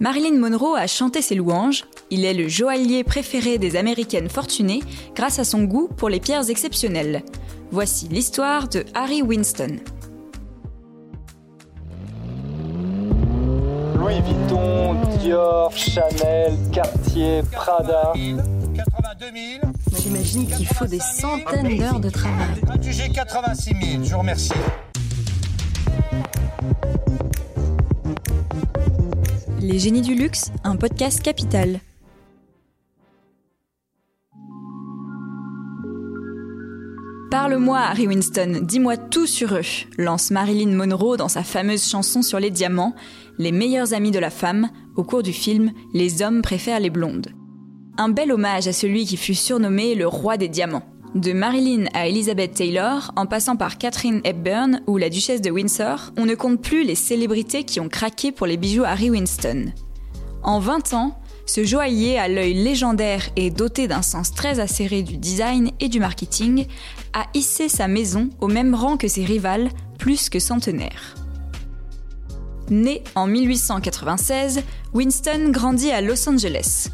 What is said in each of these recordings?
Marilyn Monroe a chanté ses louanges. Il est le joaillier préféré des Américaines fortunées grâce à son goût pour les pierres exceptionnelles. Voici l'histoire de Harry Winston. Louis Vuitton, Dior, Chanel, Cartier, Prada. 82 000. J'imagine qu'il faut des centaines d'heures de travail. J'ai 86 000, je vous remercie. Les génies du luxe, un podcast capital. Parle-moi, Harry Winston, dis-moi tout sur eux, lance Marilyn Monroe dans sa fameuse chanson sur les diamants, les meilleurs amis de la femme, au cours du film Les hommes préfèrent les blondes. Un bel hommage à celui qui fut surnommé le roi des diamants. De Marilyn à Elizabeth Taylor, en passant par Catherine Hepburn ou la duchesse de Windsor, on ne compte plus les célébrités qui ont craqué pour les bijoux Harry Winston. En 20 ans, ce joaillier à l'œil légendaire et doté d'un sens très acéré du design et du marketing a hissé sa maison au même rang que ses rivales, plus que centenaires. Né en 1896, Winston grandit à Los Angeles.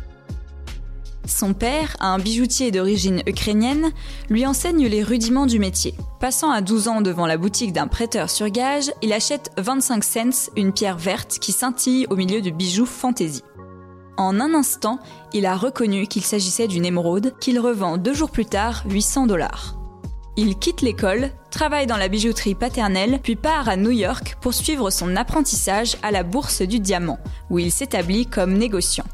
Son père, un bijoutier d'origine ukrainienne, lui enseigne les rudiments du métier. Passant à 12 ans devant la boutique d'un prêteur sur gage, il achète 25 cents une pierre verte qui scintille au milieu de bijoux fantaisie. En un instant, il a reconnu qu'il s'agissait d'une émeraude qu'il revend deux jours plus tard 800 dollars. Il quitte l'école, travaille dans la bijouterie paternelle, puis part à New York pour suivre son apprentissage à la Bourse du Diamant, où il s'établit comme négociant.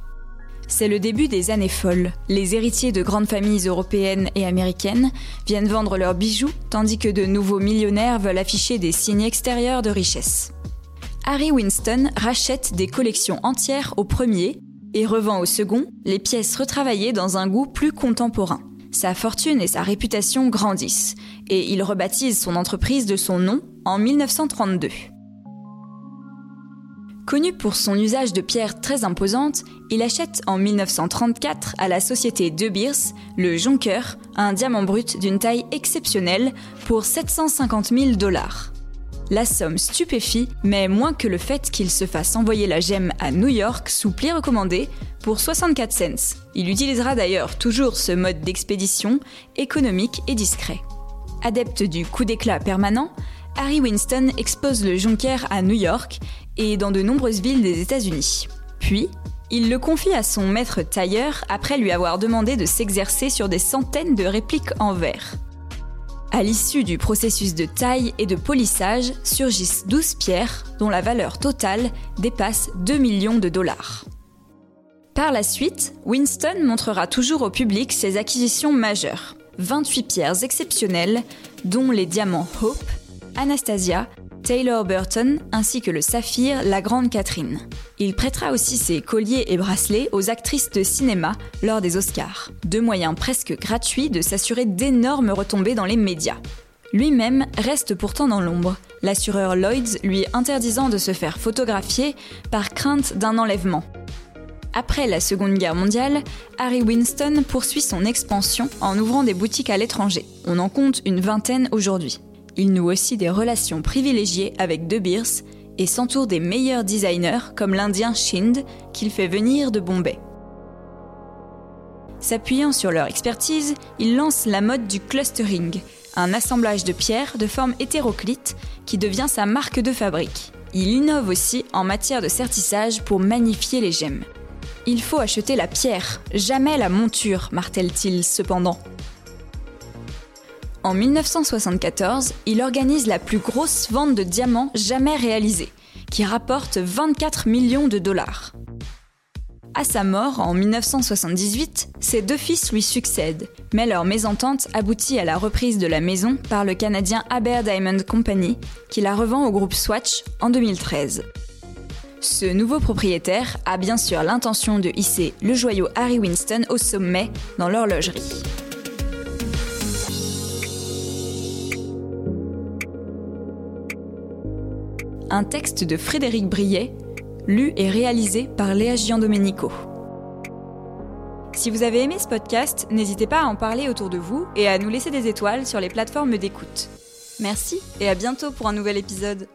C'est le début des années folles. Les héritiers de grandes familles européennes et américaines viennent vendre leurs bijoux, tandis que de nouveaux millionnaires veulent afficher des signes extérieurs de richesse. Harry Winston rachète des collections entières au premier et revend au second les pièces retravaillées dans un goût plus contemporain. Sa fortune et sa réputation grandissent, et il rebaptise son entreprise de son nom en 1932. Connu pour son usage de pierres très imposantes, il achète en 1934 à la société De Beers le Jonker, un diamant brut d'une taille exceptionnelle, pour 750 000 dollars. La somme stupéfie, mais moins que le fait qu'il se fasse envoyer la gemme à New York sous pli recommandé pour 64 cents. Il utilisera d'ailleurs toujours ce mode d'expédition économique et discret. Adepte du coup d'éclat permanent, Harry Winston expose le Jonker à New York et dans de nombreuses villes des États-Unis. Puis, il le confie à son maître tailleur après lui avoir demandé de s'exercer sur des centaines de répliques en verre. À l'issue du processus de taille et de polissage, surgissent 12 pierres dont la valeur totale dépasse 2 millions de dollars. Par la suite, Winston montrera toujours au public ses acquisitions majeures. 28 pierres exceptionnelles, dont les diamants Hope, Anastasia, Taylor Burton ainsi que le saphir La Grande Catherine. Il prêtera aussi ses colliers et bracelets aux actrices de cinéma lors des Oscars. Deux moyens presque gratuits de s'assurer d'énormes retombées dans les médias. Lui-même reste pourtant dans l'ombre, l'assureur Lloyds lui interdisant de se faire photographier par crainte d'un enlèvement. Après la Seconde Guerre mondiale, Harry Winston poursuit son expansion en ouvrant des boutiques à l'étranger. On en compte une vingtaine aujourd'hui. Il noue aussi des relations privilégiées avec De Beers et s'entoure des meilleurs designers comme l'Indien Shind qu'il fait venir de Bombay. S'appuyant sur leur expertise, il lance la mode du clustering, un assemblage de pierres de forme hétéroclite qui devient sa marque de fabrique. Il innove aussi en matière de sertissage pour magnifier les gemmes. Il faut acheter la pierre, jamais la monture, martèle-t-il cependant. En 1974, il organise la plus grosse vente de diamants jamais réalisée, qui rapporte 24 millions de dollars. À sa mort en 1978, ses deux fils lui succèdent, mais leur mésentente aboutit à la reprise de la maison par le Canadien Aber Diamond Company, qui la revend au groupe Swatch en 2013. Ce nouveau propriétaire a bien sûr l'intention de hisser le joyau Harry Winston au sommet dans l'horlogerie. Un texte de Frédéric Briet, lu et réalisé par Léa Giandomenico. Si vous avez aimé ce podcast, n'hésitez pas à en parler autour de vous et à nous laisser des étoiles sur les plateformes d'écoute. Merci et à bientôt pour un nouvel épisode.